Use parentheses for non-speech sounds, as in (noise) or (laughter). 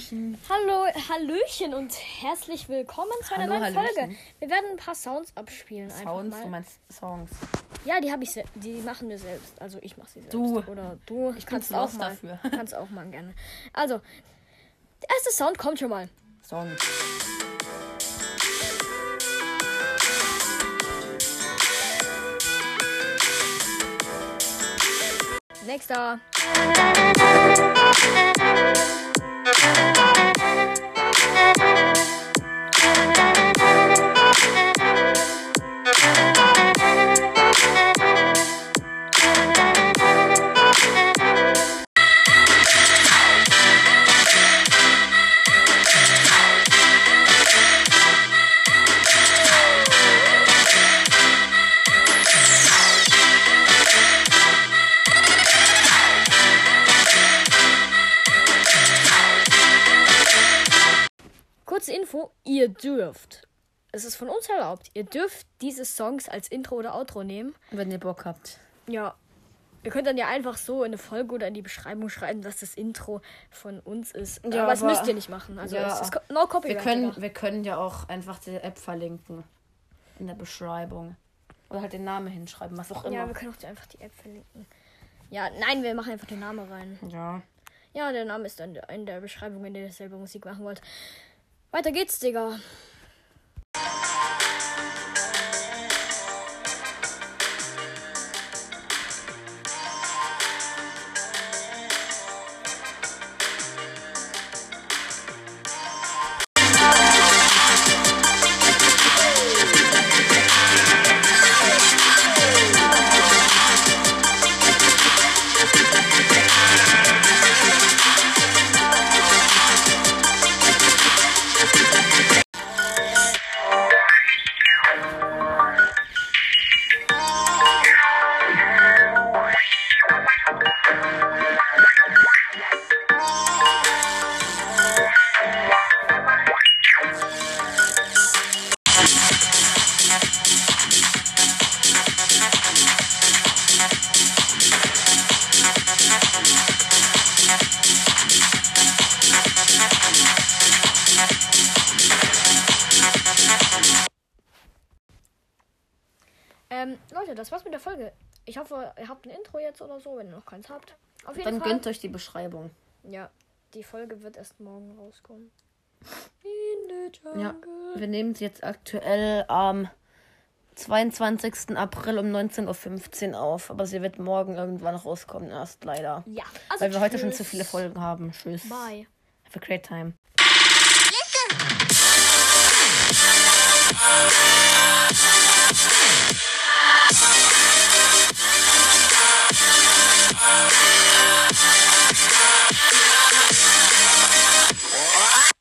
Hallöchen. Hallo, Hallöchen und herzlich willkommen zu einer Hallo, neuen Hallöchen. Folge. Wir werden ein paar Sounds abspielen. Sounds, du meinst Songs. Ja, die habe ich, die machen wir selbst. Also ich mache sie selbst. Du. oder du. Ich kannst auch mal. dafür. (laughs) Kannst auch mal gerne. Also der erste Sound kommt schon mal. Song. Nächster. Thank you. Info, ihr dürft. Es ist von uns erlaubt. Ihr dürft diese Songs als Intro oder Outro nehmen. Wenn ihr Bock habt. Ja. Ihr könnt dann ja einfach so in eine Folge oder in die Beschreibung schreiben, dass das Intro von uns ist. Ja, aber das aber- müsst ihr nicht machen. Also Ja. es ist no Wir copyright. können, Digga. wir können ja auch einfach die App verlinken. In der Beschreibung. Oder halt den Namen hinschreiben, was auch Ja, immer. wir können auch einfach die App verlinken. Ja, nein, wir machen einfach den Namen rein. Ja. Ja, der Name ist dann in der Beschreibung, wenn ihr selber Musik machen wollt. Weiter geht's, Digga. Ähm, Leute, das war's mit der Folge. Ich hoffe, ihr habt ein Intro jetzt oder so, wenn ihr noch keins habt. Auf jeden Dann Fall. gönnt euch die Beschreibung. Ja, die Folge wird erst morgen rauskommen. (laughs) Ja. Wir nehmen sie jetzt aktuell am 22. April um 19.15 Uhr auf. Aber sie wird morgen irgendwann rauskommen, erst leider. Ja, also Weil wir heute schon tschüss. zu viele Folgen haben. Tschüss. Bye. Have a great time.